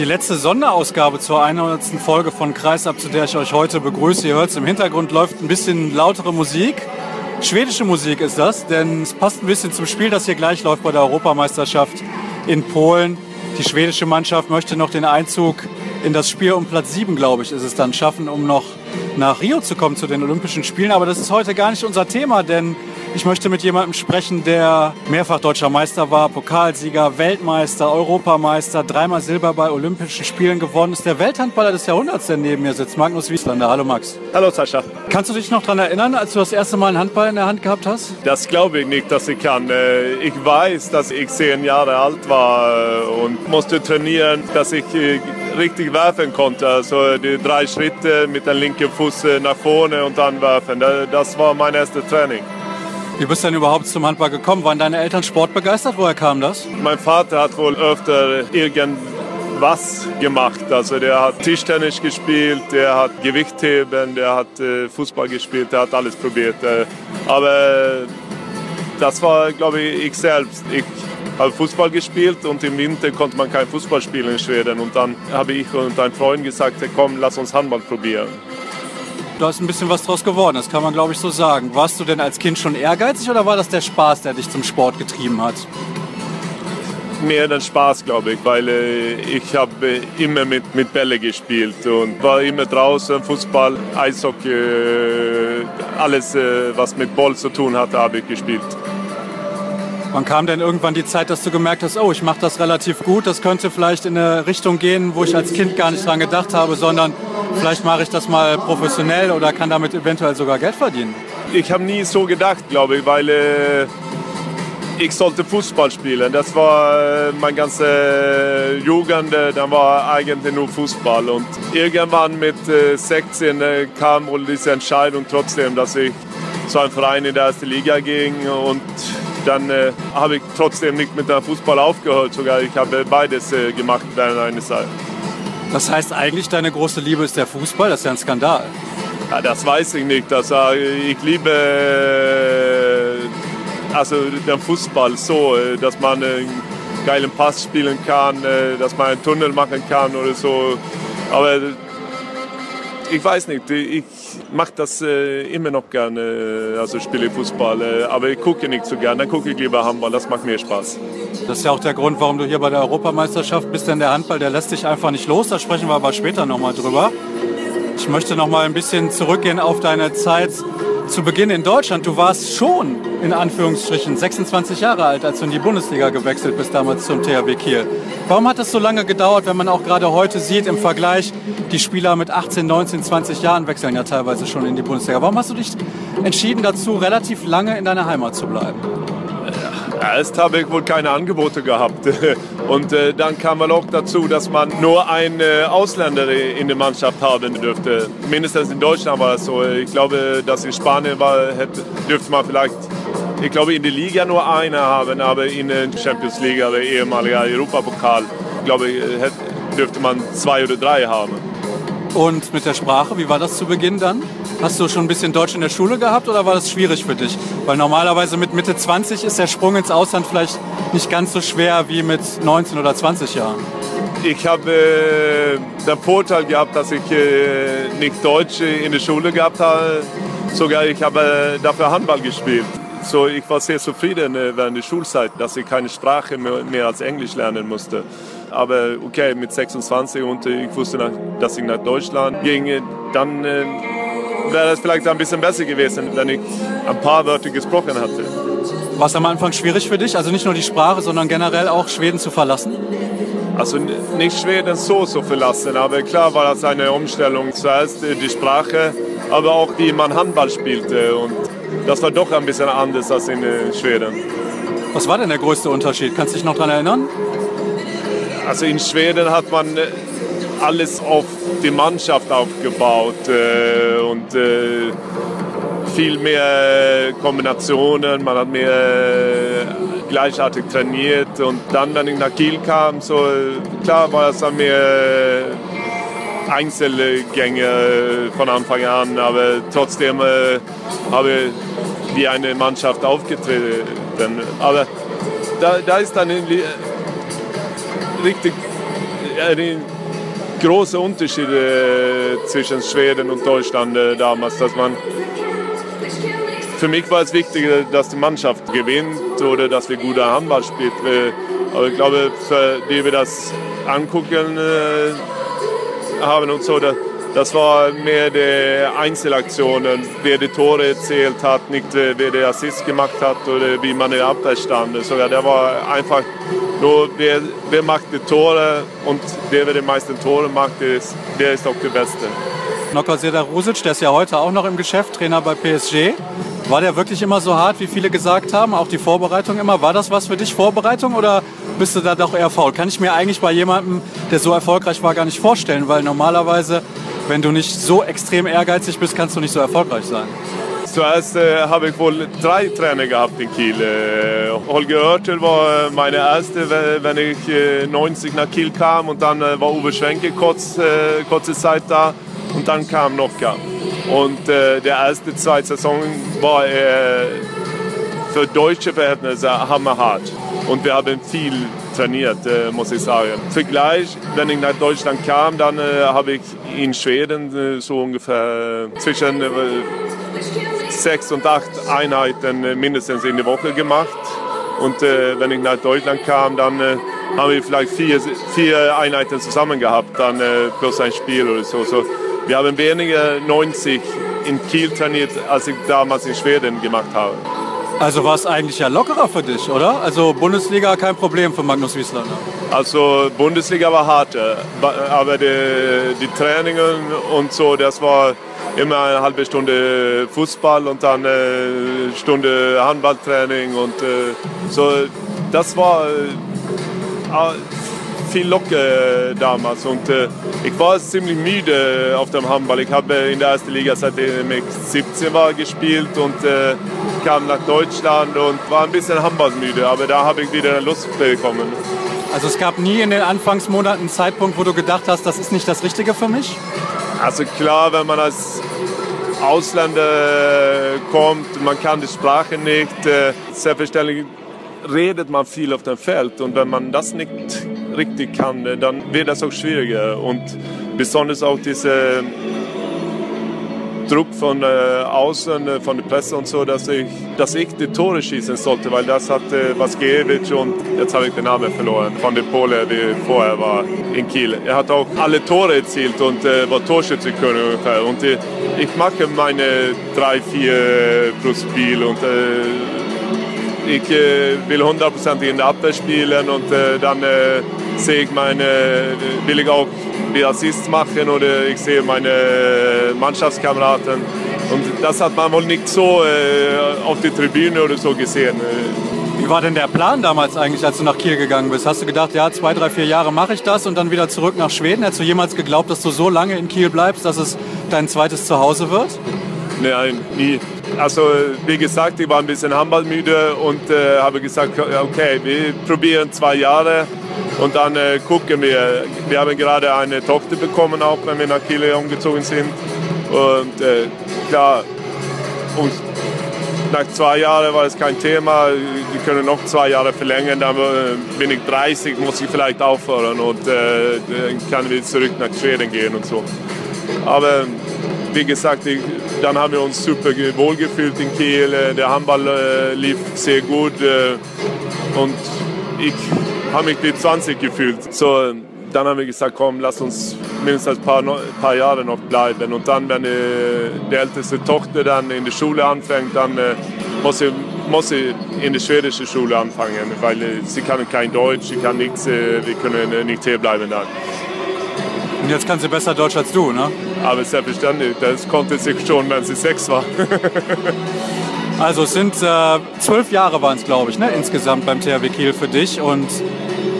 die letzte Sonderausgabe zur 100. Folge von Kreisab, zu der ich euch heute begrüße. Ihr hört es im Hintergrund läuft ein bisschen lautere Musik. Schwedische Musik ist das, denn es passt ein bisschen zum Spiel, das hier gleich läuft bei der Europameisterschaft in Polen. Die schwedische Mannschaft möchte noch den Einzug in das Spiel um Platz 7, glaube ich, ist es dann schaffen, um noch nach Rio zu kommen zu den Olympischen Spielen. Aber das ist heute gar nicht unser Thema, denn ich möchte mit jemandem sprechen, der mehrfach deutscher Meister war, Pokalsieger, Weltmeister, Europameister, dreimal Silber bei Olympischen Spielen gewonnen ist. Der Welthandballer des Jahrhunderts, der neben mir sitzt, Magnus Wieslander. Hallo Max. Hallo Sascha. Kannst du dich noch daran erinnern, als du das erste Mal einen Handball in der Hand gehabt hast? Das glaube ich nicht, dass ich kann. Äh, ich weiß, dass ich zehn Jahre alt war äh, und musste trainieren, dass ich äh, richtig werfen konnte. Also die drei Schritte mit dem linken Fuß nach vorne und dann werfen. Das war mein erstes Training. Wie bist du denn überhaupt zum Handball gekommen? Waren deine Eltern sportbegeistert? Woher kam das? Mein Vater hat wohl öfter irgendwas gemacht. Also der hat Tischtennis gespielt, der hat Gewichtheben, der hat äh, Fußball gespielt, der hat alles probiert. Äh, aber das war, glaube ich, ich selbst. Ich habe Fußball gespielt und im Winter konnte man kein Fußball spielen in Schweden. Und dann habe ich und ein Freund gesagt, komm, lass uns Handball probieren da ist ein bisschen was draus geworden, das kann man glaube ich so sagen. Warst du denn als Kind schon ehrgeizig oder war das der Spaß, der dich zum Sport getrieben hat? Mehr den Spaß, glaube ich, weil äh, ich habe äh, immer mit, mit Bälle gespielt und war immer draußen, Fußball, Eishockey, äh, alles, äh, was mit Ball zu tun hatte, habe ich gespielt. Wann kam denn irgendwann die Zeit, dass du gemerkt hast, oh, ich mache das relativ gut, das könnte vielleicht in eine Richtung gehen, wo ich als Kind gar nicht dran gedacht habe, sondern vielleicht mache ich das mal professionell oder kann damit eventuell sogar Geld verdienen? Ich habe nie so gedacht, glaube ich, weil äh, ich sollte Fußball spielen. Das war äh, mein ganze Jugend, äh, dann war eigentlich nur Fußball. Und irgendwann mit äh, 16 äh, kam wohl diese Entscheidung trotzdem, dass ich zu einem Verein in der ersten Liga ging und dann äh, habe ich trotzdem nicht mit dem Fußball aufgehört. Sogar ich habe beides äh, gemacht während einer Zeit. Das heißt eigentlich, deine große Liebe ist der Fußball? Das ist ja ein Skandal. Ja, das weiß ich nicht. Also, ich liebe äh, also den Fußball so, äh, dass man einen geilen Pass spielen kann, äh, dass man einen Tunnel machen kann oder so. Aber ich weiß nicht, ich mache das äh, immer noch gerne, also spiele Fußball, äh, aber ich gucke nicht so gerne, dann gucke ich lieber Handball, das macht mir Spaß. Das ist ja auch der Grund, warum du hier bei der Europameisterschaft bist, denn der Handball, der lässt dich einfach nicht los, da sprechen wir aber später nochmal drüber. Ich möchte nochmal ein bisschen zurückgehen auf deine Zeit zu Beginn in Deutschland. Du warst schon in Anführungsstrichen 26 Jahre alt, als du in die Bundesliga gewechselt bist, damals zum THW Kiel. Warum hat das so lange gedauert, wenn man auch gerade heute sieht im Vergleich, die Spieler mit 18, 19, 20 Jahren wechseln ja teilweise schon in die Bundesliga. Warum hast du dich entschieden dazu, relativ lange in deiner Heimat zu bleiben? Erst habe ich wohl keine Angebote gehabt. Und äh, dann kam man auch dazu, dass man nur einen äh, Ausländer in der Mannschaft haben dürfte. Mindestens in Deutschland war das so. Ich glaube, dass in Spanien war, hätte, dürfte man vielleicht, ich glaube, in der Liga nur einen haben, aber in der Champions League oder ehemaliger Europapokal, glaube ich, dürfte man zwei oder drei haben. Und mit der Sprache, wie war das zu Beginn dann? Hast du schon ein bisschen Deutsch in der Schule gehabt oder war das schwierig für dich? Weil normalerweise mit Mitte 20 ist der Sprung ins Ausland vielleicht nicht ganz so schwer wie mit 19 oder 20 Jahren. Ich habe äh, den Vorteil gehabt, dass ich äh, nicht Deutsch in der Schule gehabt habe. Sogar ich habe dafür Handball gespielt. So, ich war sehr zufrieden äh, während der Schulzeit, dass ich keine Sprache mehr, mehr als Englisch lernen musste. Aber okay, mit 26 und ich wusste, dass ich nach Deutschland ging, dann äh, wäre es vielleicht ein bisschen besser gewesen, wenn ich ein paar Wörter gesprochen hatte. War es am Anfang schwierig für dich, also nicht nur die Sprache, sondern generell auch Schweden zu verlassen? Also nicht Schweden so zu verlassen, aber klar war das eine Umstellung. Zuerst die Sprache, aber auch wie man Handball spielte. Und das war doch ein bisschen anders als in äh, Schweden. Was war denn der größte Unterschied? Kannst du dich noch daran erinnern? Also in Schweden hat man äh, alles auf die Mannschaft aufgebaut äh, und äh, viel mehr Kombinationen, man hat mehr gleichartig trainiert und dann, wenn ich nach Kiel kam, so klar war es dann mehr Einzelgänge von Anfang an, aber trotzdem habe ich wie eine Mannschaft aufgetreten. Aber da, da ist dann richtig ein großer Unterschied äh, zwischen Schweden und Deutschland äh, damals, dass man für mich war es wichtig, dass die Mannschaft gewinnt oder dass wir gute Handball spielen. Aber ich glaube, für die wir das angucken äh, haben und so, das war mehr die Einzelaktionen, wer die Tore erzählt hat, nicht wer der Assist gemacht hat oder wie man in der Abwehr stand. Sogar der war einfach nur, wer, wer macht die Tore und der, wer die meisten Tore macht, der ist, der ist auch der Beste. Seda Rusic, der ist ja heute auch noch im Geschäft, Trainer bei PSG. War der wirklich immer so hart, wie viele gesagt haben? Auch die Vorbereitung immer? War das was für dich, Vorbereitung, oder bist du da doch eher faul? Kann ich mir eigentlich bei jemandem, der so erfolgreich war, gar nicht vorstellen, weil normalerweise wenn du nicht so extrem ehrgeizig bist, kannst du nicht so erfolgreich sein. Zuerst äh, habe ich wohl drei Trainer gehabt in Kiel. Äh, Holger Oertel war äh, meine erste, wenn ich äh, 90 nach Kiel kam. Und dann äh, war Uwe Schwenke kurz, äh, kurze Zeit da. Und dann kam Nokka. Und der erste zwei Saison war für deutsche Verhältnisse hammerhart. Und wir haben viel trainiert, äh, muss ich sagen. Vergleich, wenn ich nach Deutschland kam, dann äh, habe ich in Schweden äh, so ungefähr zwischen äh, sechs und acht Einheiten äh, mindestens in der Woche gemacht. Und äh, wenn ich nach Deutschland kam, dann haben wir vielleicht vier, vier Einheiten zusammen gehabt, dann plus ein Spiel oder so. so. Wir haben weniger 90 in Kiel trainiert, als ich damals in Schweden gemacht habe. Also war es eigentlich ja lockerer für dich, oder? Also Bundesliga kein Problem für Magnus Wieslander. Also Bundesliga war hart, aber die, die Trainingen und so, das war immer eine halbe Stunde Fußball und dann eine Stunde Handballtraining und äh, so. Das war äh, viel locker damals und äh, ich war ziemlich müde auf dem Handball. Ich habe in der ersten Liga seitdem ich 17 war gespielt und kam nach Deutschland und war ein bisschen handballmüde, aber da habe ich wieder Lust bekommen. Also es gab nie in den Anfangsmonaten einen Zeitpunkt, wo du gedacht hast, das ist nicht das Richtige für mich? Also klar, wenn man als Ausländer kommt, man kann die Sprache nicht, äh, selbstverständlich redet man viel auf dem Feld und wenn man das nicht richtig kann, dann wird das auch schwieriger und besonders auch diese Druck von äh, außen, äh, von der Presse und so, dass ich, dass ich die Tore schießen sollte, weil das hatte Vaskiewicz und jetzt habe ich den Namen verloren, von dem Pole, der vorher war in Kiel. Er hat auch alle Tore erzielt und äh, war Torschützenkönig ungefähr. Und äh, ich mache meine drei, vier pro Spiel und äh, ich äh, will hundertprozentig in der Abwehr spielen und dann sehe ich meine, will ich auch die Assists machen oder ich sehe meine Mannschaftskameraden. Und das hat man wohl nicht so äh, auf der Tribüne oder so gesehen. Wie war denn der Plan damals eigentlich, als du nach Kiel gegangen bist? Hast du gedacht, ja, zwei, drei, vier Jahre mache ich das und dann wieder zurück nach Schweden? Hättest du jemals geglaubt, dass du so lange in Kiel bleibst, dass es dein zweites Zuhause wird? Nein, nie. Also wie gesagt, ich war ein bisschen handballmüde und äh, habe gesagt, okay, wir probieren zwei Jahre und dann äh, gucken wir. Wir haben gerade eine Tochter bekommen, auch wenn wir nach Kiel umgezogen sind. Und äh, klar, und nach zwei Jahren war es kein Thema. Wir können noch zwei Jahre verlängern, dann äh, bin ich 30, muss ich vielleicht aufhören und äh, dann kann wir zurück nach Schweden gehen und so. Aber wie gesagt, dann haben wir uns super wohl gefühlt in Kiel. Der Handball äh, lief sehr gut äh, und ich habe mich wie 20 gefühlt. So, dann haben wir gesagt, komm, lass uns mindestens ein paar, paar Jahre noch bleiben. Und dann, wenn äh, die älteste Tochter dann in der Schule anfängt, dann äh, muss, sie, muss sie in der schwedischen Schule anfangen, weil äh, sie kann kein Deutsch, sie kann nichts, äh, wir können äh, nicht hier bleiben dann. Und jetzt kann sie besser Deutsch als du, ne? Aber selbstverständlich, das konnte sie schon, wenn sie sechs war. Also es sind äh, zwölf Jahre waren es, glaube ich, ne, insgesamt beim THW Kiel für dich und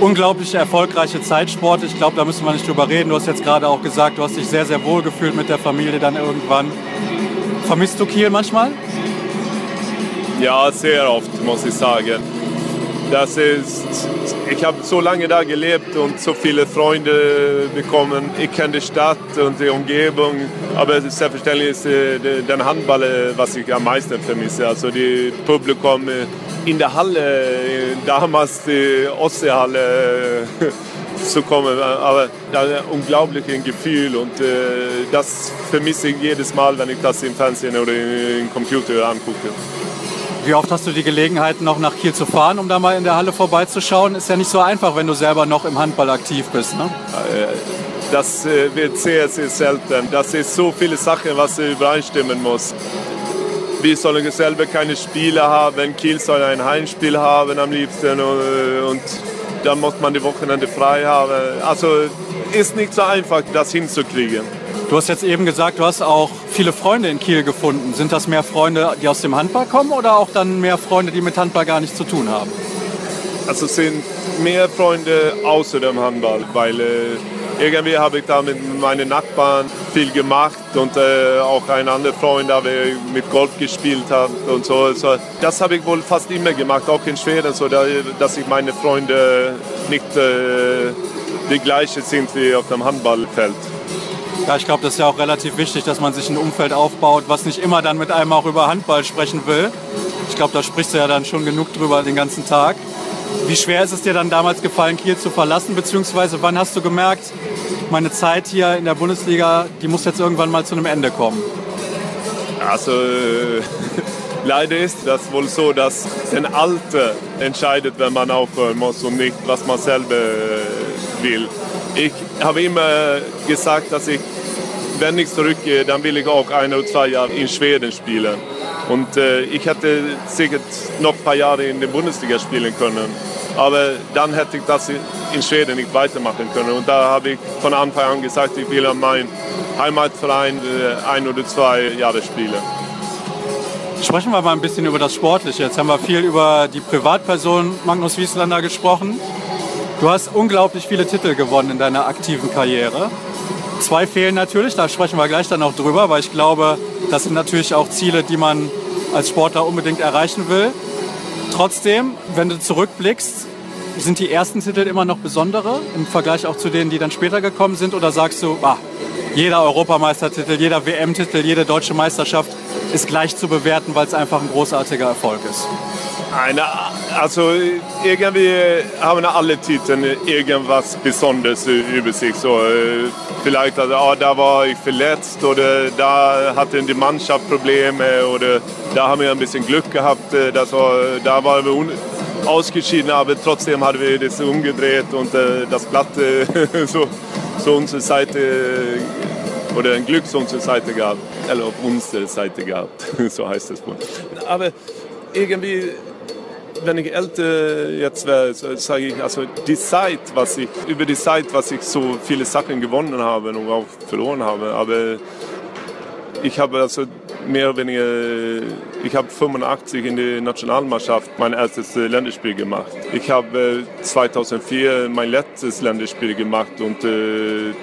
unglaublich erfolgreiche Zeitsport. Ich glaube, da müssen wir nicht drüber reden. Du hast jetzt gerade auch gesagt, du hast dich sehr, sehr wohl gefühlt mit der Familie dann irgendwann. Vermisst du Kiel manchmal? Ja, sehr oft, muss ich sagen. Das ist, ich habe so lange da gelebt und so viele Freunde bekommen. Ich kenne die Stadt und die Umgebung, aber selbstverständlich ist der Handball, was ich am meisten vermisse. Also die Publikum in der Halle, damals die Ostseehalle, zu kommen. Aber das ist ein unglaubliches Gefühl und äh, das vermisse ich jedes Mal, wenn ich das im Fernsehen oder im Computer angucke. Wie oft hast du die Gelegenheit, noch nach Kiel zu fahren, um da mal in der Halle vorbeizuschauen? Ist ja nicht so einfach, wenn du selber noch im Handball aktiv bist. Ne? Äh, das äh, wird sehr, sehr selten. Das ist so viele Sachen, was übereinstimmen muss. Wir sollen selber keine Spiele haben. Kiel soll ein Heimspiel haben am liebsten. Und dann muss man die Wochenende frei haben. Also ist nicht so einfach, das hinzukriegen. Du hast jetzt eben gesagt, du hast auch viele Freunde in Kiel gefunden. Sind das mehr Freunde, die aus dem Handball kommen oder auch dann mehr Freunde, die mit Handball gar nichts zu tun haben? Also es sind mehr Freunde außer dem Handball, weil äh, irgendwie habe ich da mit meinen Nachbarn viel gemacht und äh, auch ein anderer Freund, der mit Golf gespielt hat und so. Also, das habe ich wohl fast immer gemacht, auch in Schweden, so dass ich meine Freunde nicht äh, die gleichen sind wie auf dem Handballfeld. Ja, ich glaube, das ist ja auch relativ wichtig, dass man sich ein Umfeld aufbaut, was nicht immer dann mit einem auch über Handball sprechen will. Ich glaube, da sprichst du ja dann schon genug drüber den ganzen Tag. Wie schwer ist es dir dann damals gefallen, Kiel zu verlassen? Beziehungsweise wann hast du gemerkt, meine Zeit hier in der Bundesliga, die muss jetzt irgendwann mal zu einem Ende kommen? Also äh, leider ist das wohl so, dass ein Alter entscheidet, wenn man aufhören muss und nicht, was man selber will. Ich habe immer gesagt, dass ich, wenn ich zurückgehe, dann will ich auch ein oder zwei Jahre in Schweden spielen. Und äh, ich hätte sicher noch ein paar Jahre in der Bundesliga spielen können. Aber dann hätte ich das in Schweden nicht weitermachen können. Und da habe ich von Anfang an gesagt, ich will an meinem Heimatverein äh, ein oder zwei Jahre spielen. Sprechen wir mal ein bisschen über das Sportliche. Jetzt haben wir viel über die Privatperson Magnus Wieslander gesprochen. Du hast unglaublich viele Titel gewonnen in deiner aktiven Karriere. Zwei fehlen natürlich, da sprechen wir gleich dann auch drüber, weil ich glaube, das sind natürlich auch Ziele, die man als Sportler unbedingt erreichen will. Trotzdem, wenn du zurückblickst, sind die ersten Titel immer noch besondere im Vergleich auch zu denen, die dann später gekommen sind? Oder sagst du, ah, jeder Europameistertitel, jeder WM-Titel, jede deutsche Meisterschaft ist gleich zu bewerten, weil es einfach ein großartiger Erfolg ist? Nein, also irgendwie haben alle Titel irgendwas Besonderes über sich. So, äh, vielleicht, also, ah, da war ich verletzt oder da hatte die Mannschaft Probleme oder da haben wir ein bisschen Glück gehabt. Äh, das war, da waren wir ausgeschieden, aber trotzdem haben wir das umgedreht und äh, das Blatt so, so unsere Seite oder ein Glück zu unserer Seite gehabt. Eller auf unserer Seite gehabt, so heißt es wohl. Aber irgendwie wenn ich älter jetzt wäre, sage ich, also die Zeit, was ich, über die Zeit, was ich so viele Sachen gewonnen habe und auch verloren habe, aber ich habe also mehr oder weniger, ich habe 85 in der Nationalmannschaft mein erstes äh, Länderspiel gemacht. Ich habe 2004 äh, mein letztes Länderspiel gemacht und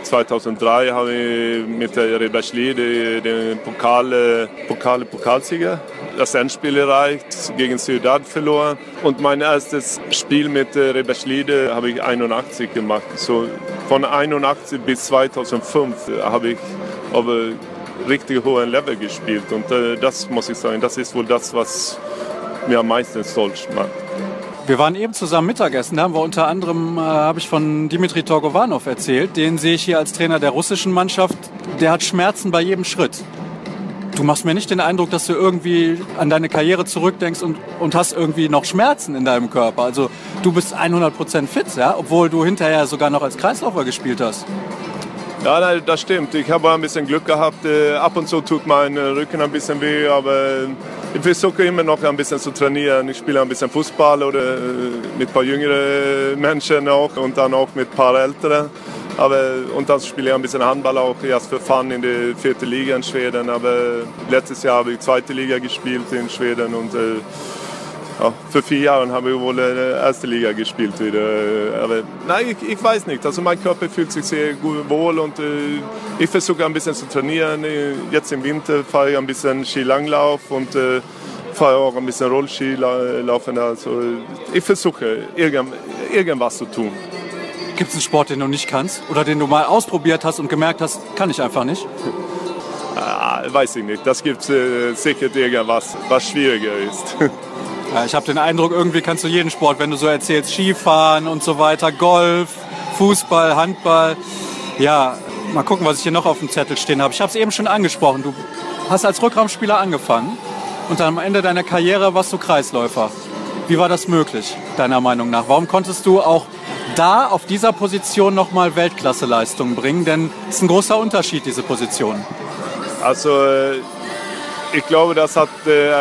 2003 äh, habe ich mit der Reberschlede den Pokal, Pokal, Pokalsieger das Endspiel erreicht, gegen Ciudad verloren. Und mein erstes Spiel mit Reberschlede habe ich 81 gemacht. So von 81 bis 2005 habe ich aber richtig hohen Level gespielt. Und äh, das muss ich sagen, das ist wohl das, was mir am meisten stolz macht. Wir waren eben zusammen Mittagessen. Da haben wir unter anderem, äh, habe ich von Dimitri Torgovanov erzählt. Den sehe ich hier als Trainer der russischen Mannschaft. Der hat Schmerzen bei jedem Schritt. Du machst mir nicht den Eindruck, dass du irgendwie an deine Karriere zurückdenkst und, und hast irgendwie noch Schmerzen in deinem Körper. Also du bist 100% fit, ja? obwohl du hinterher sogar noch als Kreisläufer gespielt hast. Ja, das stimmt. Ich habe ein bisschen Glück gehabt. Äh, ab und zu tut mein Rücken ein bisschen weh, aber ich versuche immer noch ein bisschen zu trainieren. Ich spiele ein bisschen Fußball oder äh, mit ein paar jüngeren Menschen auch und dann auch mit ein paar älteren. Aber, und dann spiele ich ein bisschen Handball auch erst für Fun in der vierten Liga in Schweden. Aber letztes Jahr habe ich zweite Liga gespielt in Schweden und äh, ja, für vier Jahre habe ich wohl in der ersten Liga gespielt wieder. Aber nein, ich, ich, weiß nicht. Also mein Körper fühlt sich sehr gut wohl und äh, ich versuche ein bisschen zu trainieren. Jetzt im Winter fahre ich ein bisschen Skilanglauf und äh, fahre auch ein bisschen Rollski laufen. Also ich versuche irgend, irgendwas zu tun. Gibt es einen Sport, den du nicht kannst oder den du mal ausprobiert hast und gemerkt hast, kann ich einfach nicht? Ah, weiß ich nicht. Das gibt äh, sicher irgendwas, was schwieriger ist. Ja, ich habe den Eindruck, irgendwie kannst du jeden Sport, wenn du so erzählst, Skifahren und so weiter, Golf, Fußball, Handball. Ja, mal gucken, was ich hier noch auf dem Zettel stehen habe. Ich habe es eben schon angesprochen. Du hast als Rückraumspieler angefangen und dann am Ende deiner Karriere warst du Kreisläufer. Wie war das möglich, deiner Meinung nach? Warum konntest du auch da auf dieser Position nochmal Weltklasseleistungen bringen? Denn es ist ein großer Unterschied, diese Position. Also äh, ich glaube, das hat äh,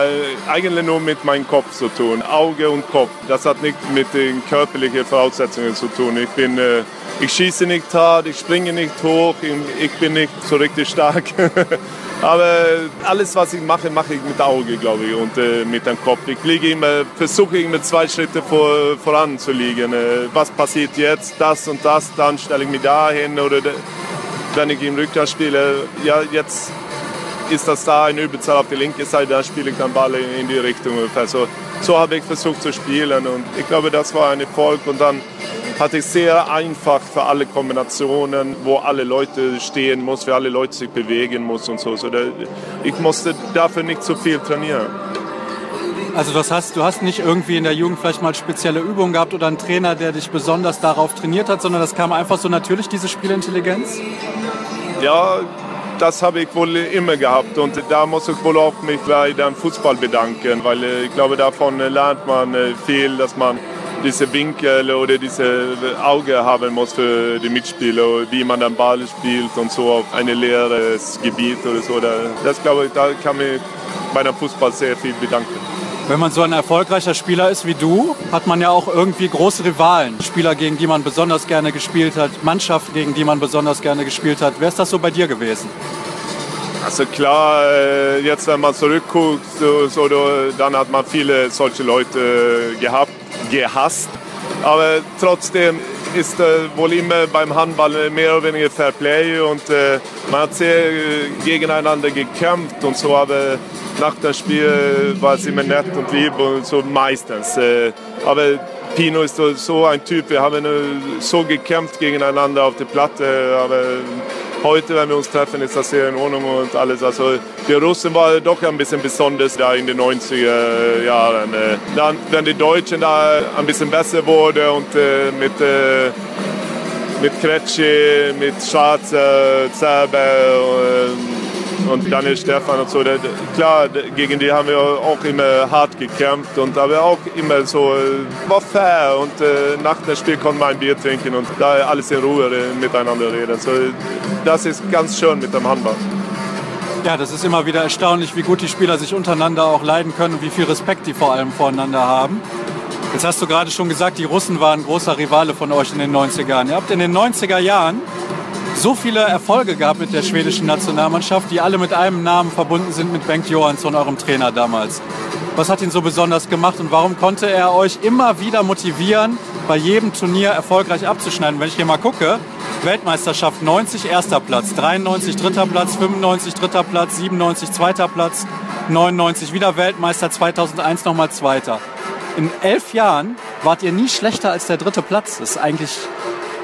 eigentlich nur mit meinem Kopf zu tun. Auge und Kopf. Das hat nicht mit den körperlichen Voraussetzungen zu tun. Ich, bin, äh, ich schieße nicht hart, ich springe nicht hoch, ich bin nicht so richtig stark. Aber alles, was ich mache, mache ich mit Auge, glaube ich, und äh, mit dem Kopf. Ich liege immer, versuche immer zwei Schritte vor, voran zu liegen. Äh, was passiert jetzt? Das und das, dann stelle ich mich dahin. Oder wenn ich im Rückkehr spiele, ja, jetzt ist das da eine Überzahl auf die linke Seite, dann spiele ich den Ball in die Richtung ungefähr. So, so habe ich versucht zu spielen und ich glaube, das war ein Erfolg. Und dann hatte ich sehr einfach für alle Kombinationen, wo alle Leute stehen muss, für alle Leute sich bewegen muss und so. so da, ich musste dafür nicht so viel trainieren. Also das heißt, du hast nicht irgendwie in der Jugend vielleicht mal spezielle Übungen gehabt oder einen Trainer, der dich besonders darauf trainiert hat, sondern das kam einfach so natürlich, diese Spielintelligenz? Ja, das habe ich wohl immer gehabt und da muss ich wohl auch mich bei dem Fußball bedanken, weil äh, ich glaube, davon lernt man äh, viel, dass man diese Winkel oder diese Auge haben muss für die Mitspieler, wie man den Ball spielt und so auf ein leeres Gebiet oder so. Das glaube ich, da kann man bei dem Fußball sehr viel bedanken. Wenn man so ein erfolgreicher Spieler ist wie du, hat man ja auch irgendwie große Rivalen. Spieler, gegen die man besonders gerne gespielt hat, Mannschaften, gegen die man besonders gerne gespielt hat. Wer ist das so bei dir gewesen? Also klar, äh, jetzt wenn man zurückguckt, so, so, dann hat man viele solche Leute gehabt, gehasst. Aber trotzdem ist äh, wohl immer beim Handball mehr oder weniger Fair Play und äh, man hat sehr äh, gegeneinander gekämpft und so, aber nach dem Spiel war es immer nett und lieb und so meistens. Aber Pino ist so ein Typ, wir haben so gekämpft gegeneinander auf der Platte, aber heute, wenn wir uns treffen, ist das sehr in Ordnung und alles. Also die Russen waren doch ein bisschen besonders da in den 90er Jahren. Äh, dann, wenn die Deutschen da ein bisschen besser wurden und äh, mit, äh, mit Kretschi, mit Schwarze, Zerbe und Daniel Stefan und so. Klar, gegen die haben wir auch immer hart gekämpft und aber auch immer so, war fair und äh, nach dem Spiel konnte man ein Bier trinken und da alles in Ruhe miteinander reden. So, das ist ganz schön mit dem Handball. Ja, das ist immer wieder erstaunlich, wie gut die Spieler sich untereinander auch leiden können und wie viel Respekt die vor allem voreinander haben. Jetzt hast du gerade schon gesagt, die Russen waren großer Rivale von euch in den 90er Jahren. Ihr habt in den 90er Jahren so viele Erfolge gab mit der schwedischen Nationalmannschaft, die alle mit einem Namen verbunden sind mit Bengt Johansson, eurem Trainer damals. Was hat ihn so besonders gemacht und warum konnte er euch immer wieder motivieren, bei jedem Turnier erfolgreich abzuschneiden? Wenn ich hier mal gucke, Weltmeisterschaft 90 erster Platz, 93 dritter Platz, 95 dritter Platz, 97 zweiter Platz, 99 wieder Weltmeister, 2001 nochmal zweiter. In elf Jahren wart ihr nie schlechter als der dritte Platz. Das ist eigentlich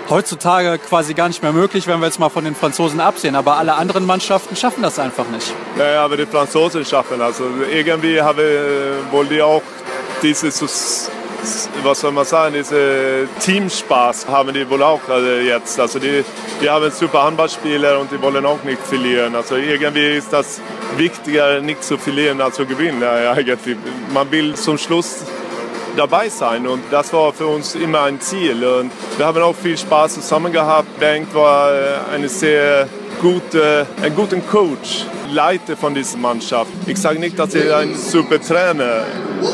heutzutage quasi gar nicht mehr möglich, wenn wir jetzt mal von den Franzosen absehen. Aber alle anderen Mannschaften schaffen das einfach nicht. Naja, aber die Franzosen schaffen. Also irgendwie haben wohl die auch dieses was soll man sagen, diese Teamspaß haben die wohl auch also jetzt. Also die, die haben super Handballspieler und die wollen auch nicht verlieren. Also irgendwie ist das wichtiger, nicht zu verlieren als zu gewinnen. Ja, Man will zum Schluss dabei sein. Und das war für uns immer ein Ziel. Und wir haben auch viel Spaß zusammen gehabt. Bengt war äh, eine sehr gute, ein guter Coach, Leiter von dieser Mannschaft. Ich sage nicht, dass er ein super Trainer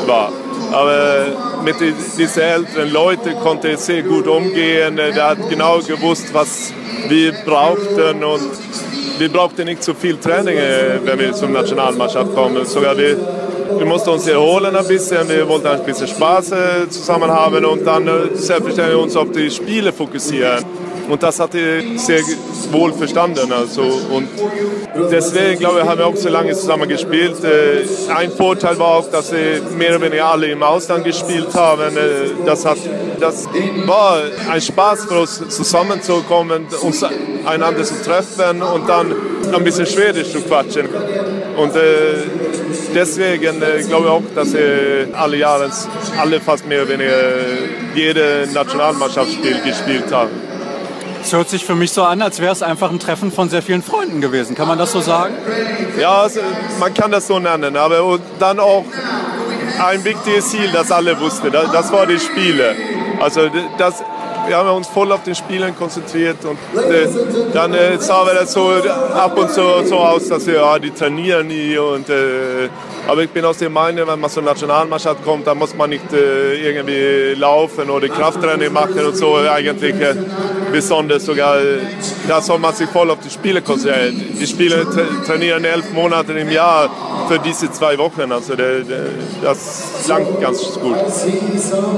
war, aber mit diesen älteren Leuten konnte er sehr gut umgehen. Er hat genau gewusst, was wir brauchten und wir brauchten nicht so viel Training, äh, wenn wir zur Nationalmannschaft kommen. Sogar wir wir mussten uns erholen ein bisschen, wir wollten ein bisschen Spaß äh, zusammen haben und dann äh, selbstverständlich uns auf die Spiele fokussieren. Und das hat er sehr wohl verstanden. Also. Und deswegen, glaube ich, haben wir auch so lange zusammen gespielt. Äh, ein Vorteil war auch, dass wir mehr oder weniger alle im Ausland gespielt haben. Das, hat, das war ein Spaß für uns, zusammenzukommen, uns einander zu treffen und dann ein bisschen Schwedisch zu quatschen. Und deswegen äh, glaube ich auch, dass äh, alle Jahre, alle fast mehr oder weniger jede Nationalmannschaftsspiel gespielt haben. Es hört sich für mich so an, als wäre es einfach ein Treffen von sehr vielen Freunden gewesen. Kann man das so sagen? Ja, also, man kann das so nennen. Aber dann auch ein wichtiges Ziel, das alle wussten. Das war die Spiele. Also das, wir haben uns voll auf den Spielen konzentriert und äh, dann äh, sah das so ab und zu so aus, dass wir, ja, die trainieren nie und äh, aber ich bin aus der Meinung, wenn man zur Nationalmannschaft kommt, dann muss man nicht äh, irgendwie laufen oder Krafttraining machen und so. Eigentlich äh, besonders sogar, da soll man sich voll auf die Spiele konzentrieren. Die Spiele tra trainieren elf Monate im Jahr für diese zwei Wochen. Also das langt ganz gut.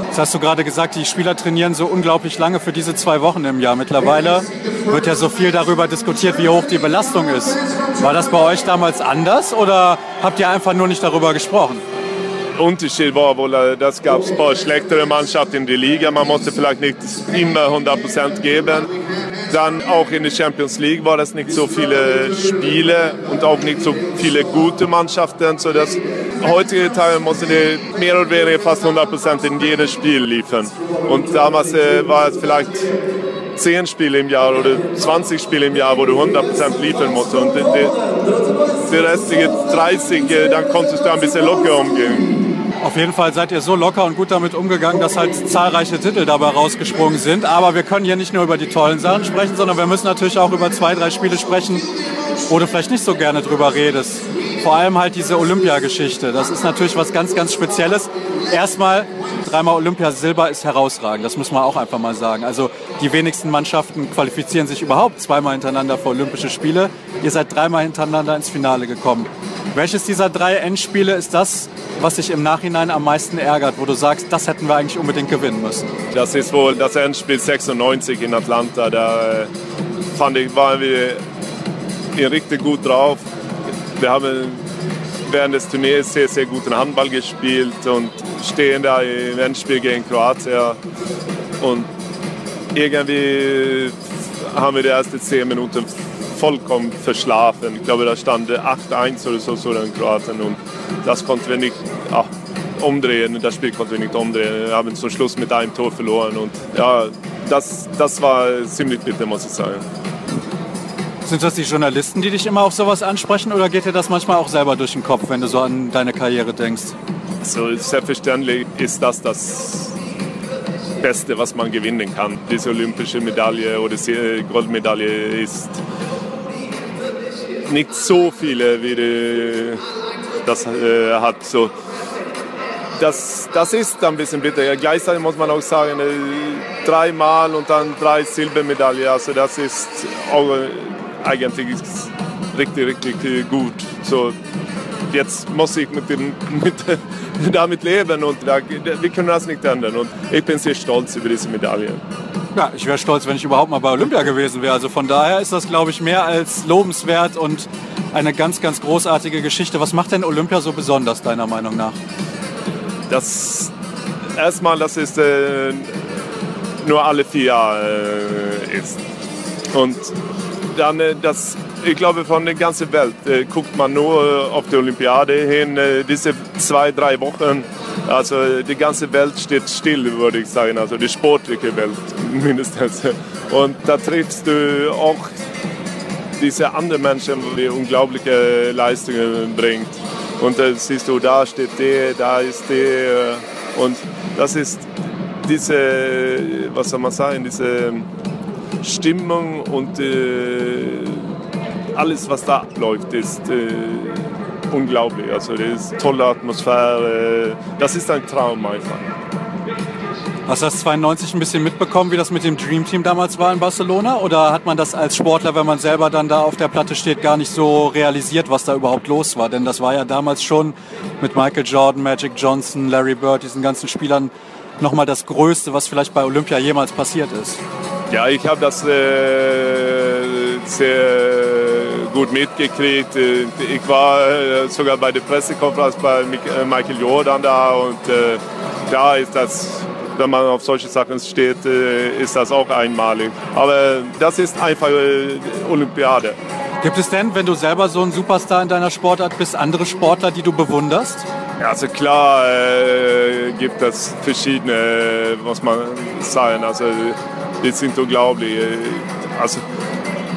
Jetzt hast du gerade gesagt, die Spieler trainieren so unglaublich lange für diese zwei Wochen im Jahr. Mittlerweile wird ja so viel darüber diskutiert, wie hoch die Belastung ist. War das bei euch damals anders oder habt ihr einfach nur nicht darüber gesprochen? Unterschied war wohl, äh, das gab es ein paar schlechtere Mannschaften in der Liga. Man musste vielleicht nicht immer 100% geben. Dann auch in der Champions League war es nicht so viele Spiele und auch nicht so viele gute Mannschaften. So dass heutige Tage musste die mehr oder weniger fast 100% in jedes Spiel liefern. Und damals äh, war es vielleicht 10 Spiele im Jahr oder 20 Spiele im Jahr, wo du 100% liefern musst. Und die, die, die restlichen 30, äh, dann konntest du ein bisschen locker umgehen. Auf jeden Fall seid ihr so locker und gut damit umgegangen, dass halt zahlreiche Titel dabei rausgesprungen sind. Aber wir können hier nicht nur über die tollen Sachen sprechen, sondern wir müssen natürlich auch über zwei, drei Spiele sprechen, wo du vielleicht nicht so gerne drüber redest. Vor allem halt diese Olympiageschichte. Das ist natürlich was ganz, ganz Spezielles. Erstmal, dreimal Olympiasilber ist herausragend. Das muss man auch einfach mal sagen. Also die wenigsten Mannschaften qualifizieren sich überhaupt zweimal hintereinander für Olympische Spiele. Ihr seid dreimal hintereinander ins Finale gekommen. Welches dieser drei Endspiele ist das, was dich im Nachhinein am meisten ärgert, wo du sagst, das hätten wir eigentlich unbedingt gewinnen müssen? Das ist wohl das Endspiel 96 in Atlanta. Da äh, fand ich, waren wir richtig gut drauf. Wir haben während des Turniers sehr, sehr guten Handball gespielt und stehen da im Endspiel gegen Kroatien. Und irgendwie haben wir die ersten zehn Minuten vollkommen verschlafen. Ich glaube, da stand 8-1 oder so, so in Kroatien und das konnten wir nicht ja, umdrehen. Das Spiel konnten wir nicht umdrehen. Wir haben zum Schluss mit einem Tor verloren und ja, das, das war ziemlich bitter, muss ich sagen. Sind das die Journalisten, die dich immer auf sowas ansprechen oder geht dir das manchmal auch selber durch den Kopf, wenn du so an deine Karriere denkst? So, selbstverständlich ist das das Beste, was man gewinnen kann. Diese olympische Medaille oder Goldmedaille ist nicht so viele, wie das äh, hat. So, das, das ist ein bisschen bitter. Gleichzeitig muss man auch sagen, äh, dreimal und dann drei Silbermedaillen. Also das ist auch äh, eigentlich richtig, richtig gut. So, jetzt muss ich mit dem, mit, damit leben und da, wir können das nicht ändern. Und ich bin sehr stolz über diese Medaille. Ja, ich wäre stolz, wenn ich überhaupt mal bei Olympia gewesen wäre. Also von daher ist das, glaube ich, mehr als lobenswert und eine ganz, ganz großartige Geschichte. Was macht denn Olympia so besonders, deiner Meinung nach? Das erstmal, dass es äh, nur alle vier Jahre äh, ist. Und dann, äh, das, ich glaube, von der ganzen Welt äh, guckt man nur auf die Olympiade hin. Äh, diese zwei, drei Wochen also die ganze Welt steht still, würde ich sagen, also die sportliche Welt mindestens. Und da triffst du auch diese anderen Menschen, die unglaubliche Leistungen bringen. Und da siehst du, da steht der, da ist der. Und das ist diese, was soll man sagen, diese Stimmung und äh, alles, was da läuft, ist äh, unglaublich. Also das ist tolle Atmosphäre. Das ist ein Traum einfach. Hast du das 92 ein bisschen mitbekommen, wie das mit dem Dream Team damals war in Barcelona? Oder hat man das als Sportler, wenn man selber dann da auf der Platte steht, gar nicht so realisiert, was da überhaupt los war? Denn das war ja damals schon mit Michael Jordan, Magic Johnson, Larry Bird, diesen ganzen Spielern nochmal das Größte, was vielleicht bei Olympia jemals passiert ist. Ja, ich habe das äh, sehr gut mitgekriegt. Äh, ich war äh, sogar bei der Pressekonferenz bei äh, Michael Jordan da und da ist das, wenn man auf solche Sachen steht, ist das auch einmalig. Aber das ist einfach Olympiade. Gibt es denn, wenn du selber so ein Superstar in deiner Sportart bist, andere Sportler, die du bewunderst? Ja, also klar äh, gibt es verschiedene, muss man sagen. Also die sind unglaublich. Also,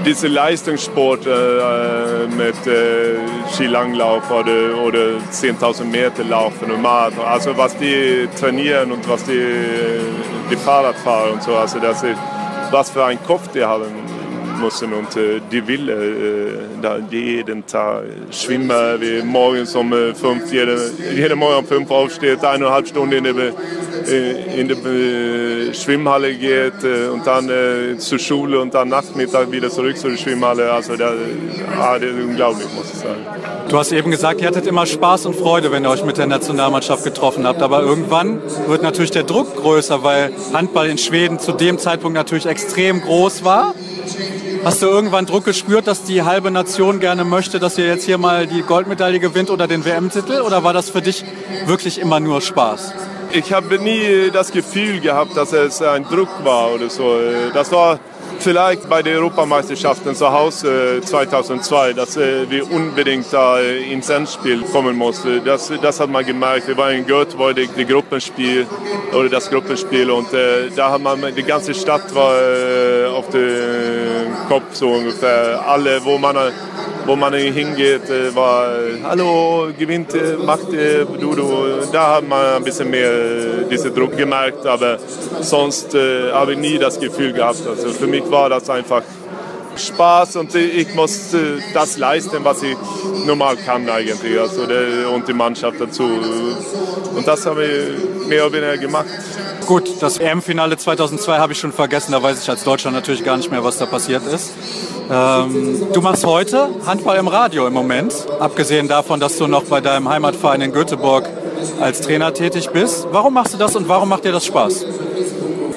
diese Leistungssport äh, mit äh, Skilanglauf oder, oder 10.000 Meter laufen und Marathon, also was die trainieren und was die, die Fahrrad fahren und so, also das ist, was für einen Kopf die haben müssen und äh, die will äh, da jeden Tag schwimmen, wie morgens um äh, fünf, jede, jeden Morgen um fünf aufsteht, eineinhalb Stunden in äh, in der Schwimmhalle geht und dann zur Schule und dann Nachmittag wieder zurück zur Schwimmhalle. Also der, ah, das ist unglaublich, muss ich sagen. Du hast eben gesagt, ihr hattet immer Spaß und Freude, wenn ihr euch mit der Nationalmannschaft getroffen habt. Aber irgendwann wird natürlich der Druck größer, weil Handball in Schweden zu dem Zeitpunkt natürlich extrem groß war. Hast du irgendwann Druck gespürt, dass die halbe Nation gerne möchte, dass ihr jetzt hier mal die Goldmedaille gewinnt oder den WM-Titel? Oder war das für dich wirklich immer nur Spaß? Ich habe nie das Gefühl gehabt, dass es ein Druck war oder so. Das war vielleicht bei den Europameisterschaften zu Hause 2002, dass wir unbedingt da ins Endspiel kommen mussten. Das, das hat man gemerkt. Wir waren in Göteborg, das Gruppenspiel oder das Gruppenspiel und äh, da hat man die ganze Stadt war äh, auf dem Kopf so ungefähr. Alle, wo man wo man hingeht, äh, war Hallo, gewinnt, macht du, du. Da hat man ein bisschen mehr diesen Druck gemerkt, aber sonst äh, habe ich nie das Gefühl gehabt. Also für mich war das einfach Spaß und ich muss das leisten, was ich normal kann eigentlich. Also und die Mannschaft dazu. Und das habe ich mehr oder weniger gemacht. Gut, das EM-Finale 2002 habe ich schon vergessen. Da weiß ich als Deutschland natürlich gar nicht mehr, was da passiert ist. Ähm, du machst heute Handball im Radio im Moment, abgesehen davon, dass du noch bei deinem Heimatverein in Göteborg als Trainer tätig bist. Warum machst du das und warum macht dir das Spaß?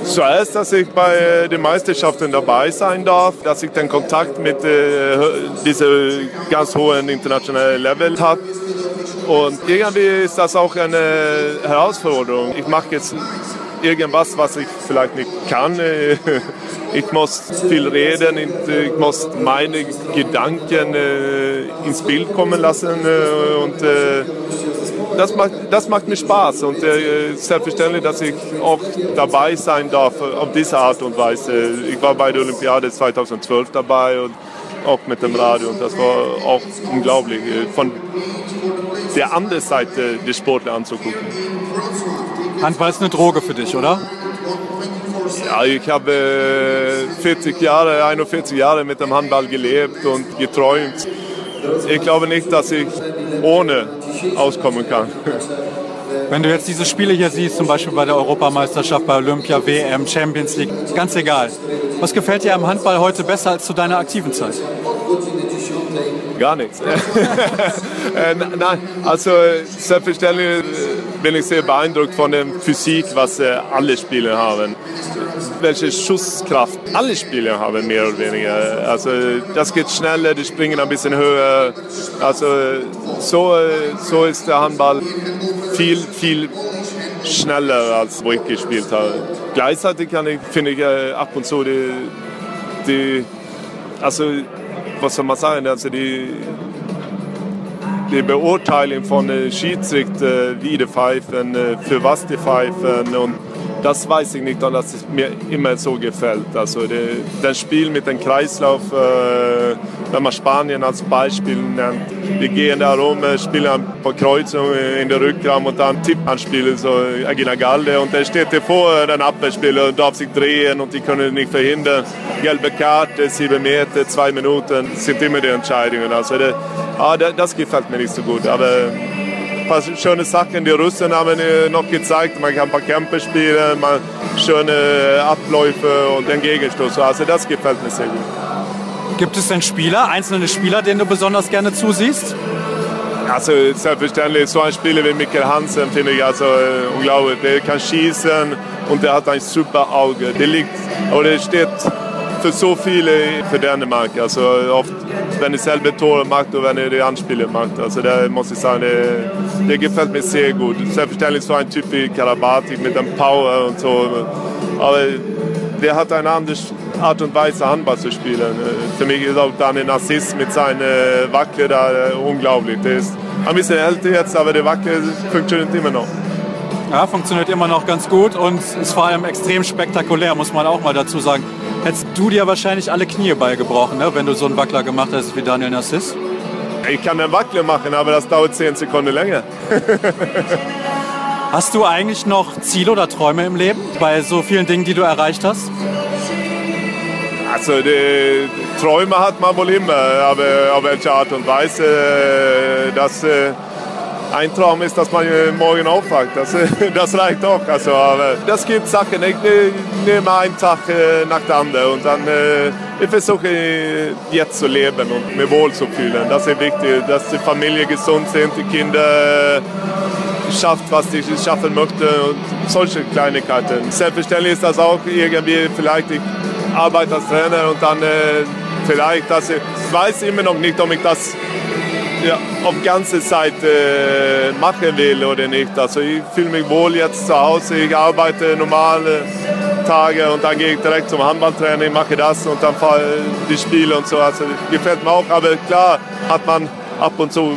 Zuerst, dass ich bei den Meisterschaften dabei sein darf, dass ich den Kontakt mit äh, diesem ganz hohen internationalen Level habe. Und irgendwie ist das auch eine Herausforderung. Ich mache jetzt irgendwas, was ich vielleicht nicht kann. Ich muss viel reden, ich muss meine Gedanken äh, ins Bild kommen lassen äh, und äh, das macht, das macht mir Spaß und äh, selbstverständlich, dass ich auch dabei sein darf auf diese Art und Weise. Ich war bei der Olympiade 2012 dabei und auch mit dem Radio und das war auch unglaublich, von der anderen Seite des Sportler anzugucken. Handball ist eine Droge für dich, oder? Ja, ich habe 40 Jahre, 41 Jahre mit dem Handball gelebt und geträumt. Ich glaube nicht, dass ich ohne auskommen kann. Wenn du jetzt diese Spiele hier siehst, zum Beispiel bei der Europameisterschaft, bei Olympia, WM, Champions League, ganz egal. Was gefällt dir am Handball heute besser als zu deiner aktiven Zeit? Gar nichts. Äh, nein, also selbstverständlich bin ich sehr beeindruckt von der Physik, was äh, alle Spieler haben. Welche Schusskraft alle Spieler haben, mehr oder weniger. Also das geht schneller, die springen ein bisschen höher. Also so, so ist der Handball viel, viel schneller, als wo ich gespielt habe. Gleichzeitig kann ich, finde ich äh, ab und zu die, die also was soll man sagen, also die die Beurteilung von Schiedsrichter, wie die pfeifen, für was die pfeifen. Und das weiß ich nicht, dass es mir immer so gefällt. Also die, das Spiel mit dem Kreislauf, äh, wenn man Spanien als Beispiel nennt, die gehen da rum, spielen ein paar Kreuzungen in der Rückraum und dann Tippanspielen, so Agina Galde. Und der steht vor den Abwehrspieler und darf sich drehen und die können nicht verhindern. Gelbe Karte, sieben Meter, zwei Minuten, sind immer die Entscheidungen. Also das, ja, das gefällt mir nicht so gut. Aber paar schöne Sachen. Die Russen haben noch gezeigt, man kann ein paar Kämpfe spielen, man, schöne Abläufe und den Gegenstoß. Also das gefällt mir sehr gut. Gibt es denn Spieler, einzelne Spieler, denen du besonders gerne zusiehst? Also selbstverständlich, so ein Spieler wie Mikkel Hansen finde ich also äh, unglaublich. Der kann schießen und der hat ein super Auge. Der liegt, oder der steht für so viele für Dänemark. Also oft, wenn er selber Tore macht och wenn er die Anspieler macht. Alltså det måste jag säga, det, gefällt mir sehr gut. Selbstverständlich so ein Typ wie Karabatic mit dem Power und so. Aber der hat eine andere Art und Weise, Handball zu spielen. Für mich ist auch dann ein Assist mit seinen Wackler da unglaublich. Der ist ein bisschen älter jetzt, aber der Wackler funktioniert immer noch. Ja, funktioniert immer noch ganz gut und ist vor allem extrem spektakulär, muss man auch mal dazu sagen. Hättest du dir wahrscheinlich alle Knie beigebrochen, ne, wenn du so einen Wackler gemacht hättest wie Daniel Nassis? Ich kann einen Wackler machen, aber das dauert 10 Sekunden länger. hast du eigentlich noch Ziele oder Träume im Leben bei so vielen Dingen, die du erreicht hast? Also die Träume hat man wohl immer, aber auf welche Art und Weise, das äh, ein Traum ist, dass man morgen aufwacht. Das, das reicht auch. Also, aber das gibt Sachen. Ich nehme einen Tag äh, nach dem anderen und dann äh, ich versuche jetzt zu leben und mir wohl zu fühlen. Das ist wichtig, dass die Familie gesund sind, die Kinder schafft, was ich schaffen möchte und solche Kleinigkeiten. Selbstverständlich ist das auch irgendwie vielleicht, ich arbeite als Trainer und dann äh, vielleicht, dass ich weiß immer noch nicht, ob ich das ja, auf ganze Zeit äh, machen will oder nicht. Also ich fühle mich wohl jetzt zu Hause, ich arbeite normale Tage und dann gehe ich direkt zum Handballtraining, mache das und dann fahre die Spiele und so. Also gefällt mir auch, aber klar hat man ab und zu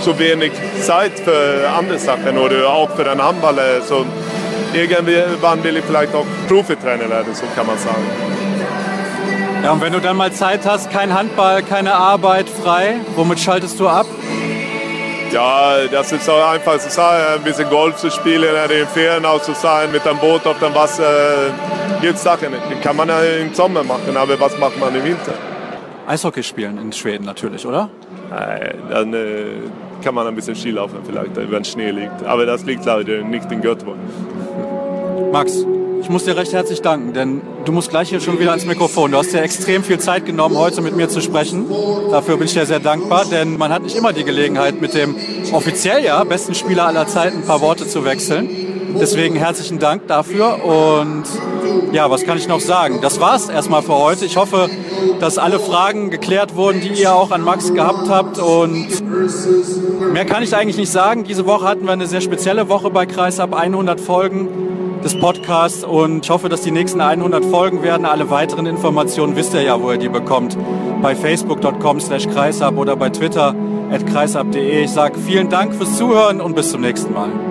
so wenig Zeit für andere Sachen oder auch für den Handball. So, irgendwann will ich vielleicht auch Profitrainer werden, so kann man sagen. Ja, und wenn du dann mal Zeit hast, kein Handball, keine Arbeit, frei, womit schaltest du ab? Ja, das ist auch einfach zu sagen, ein bisschen Golf zu spielen, in den Ferien auch zu sein, mit einem Boot auf dem Wasser. Gibt Sachen, die kann man ja im Sommer machen, aber was macht man im Winter? Eishockey spielen in Schweden natürlich, oder? Nein, dann äh, kann man ein bisschen Skilaufen vielleicht, den Schnee liegt. Aber das liegt leider nicht in Göteborg. Max, ich muss dir recht herzlich danken, denn du musst gleich hier schon wieder ans Mikrofon. Du hast dir extrem viel Zeit genommen, heute mit mir zu sprechen. Dafür bin ich dir sehr dankbar, denn man hat nicht immer die Gelegenheit, mit dem offiziell ja besten Spieler aller Zeiten ein paar Worte zu wechseln. Deswegen herzlichen Dank dafür und ja, was kann ich noch sagen? Das war's erstmal für heute. Ich hoffe, dass alle Fragen geklärt wurden, die ihr auch an Max gehabt habt und mehr kann ich eigentlich nicht sagen. Diese Woche hatten wir eine sehr spezielle Woche bei Kreisab, 100 Folgen des Podcasts und ich hoffe, dass die nächsten 100 Folgen werden. Alle weiteren Informationen wisst ihr ja, wo ihr die bekommt. Bei facebook.com slash kreisab oder bei Twitter at kreisab.de. Ich sage vielen Dank fürs Zuhören und bis zum nächsten Mal.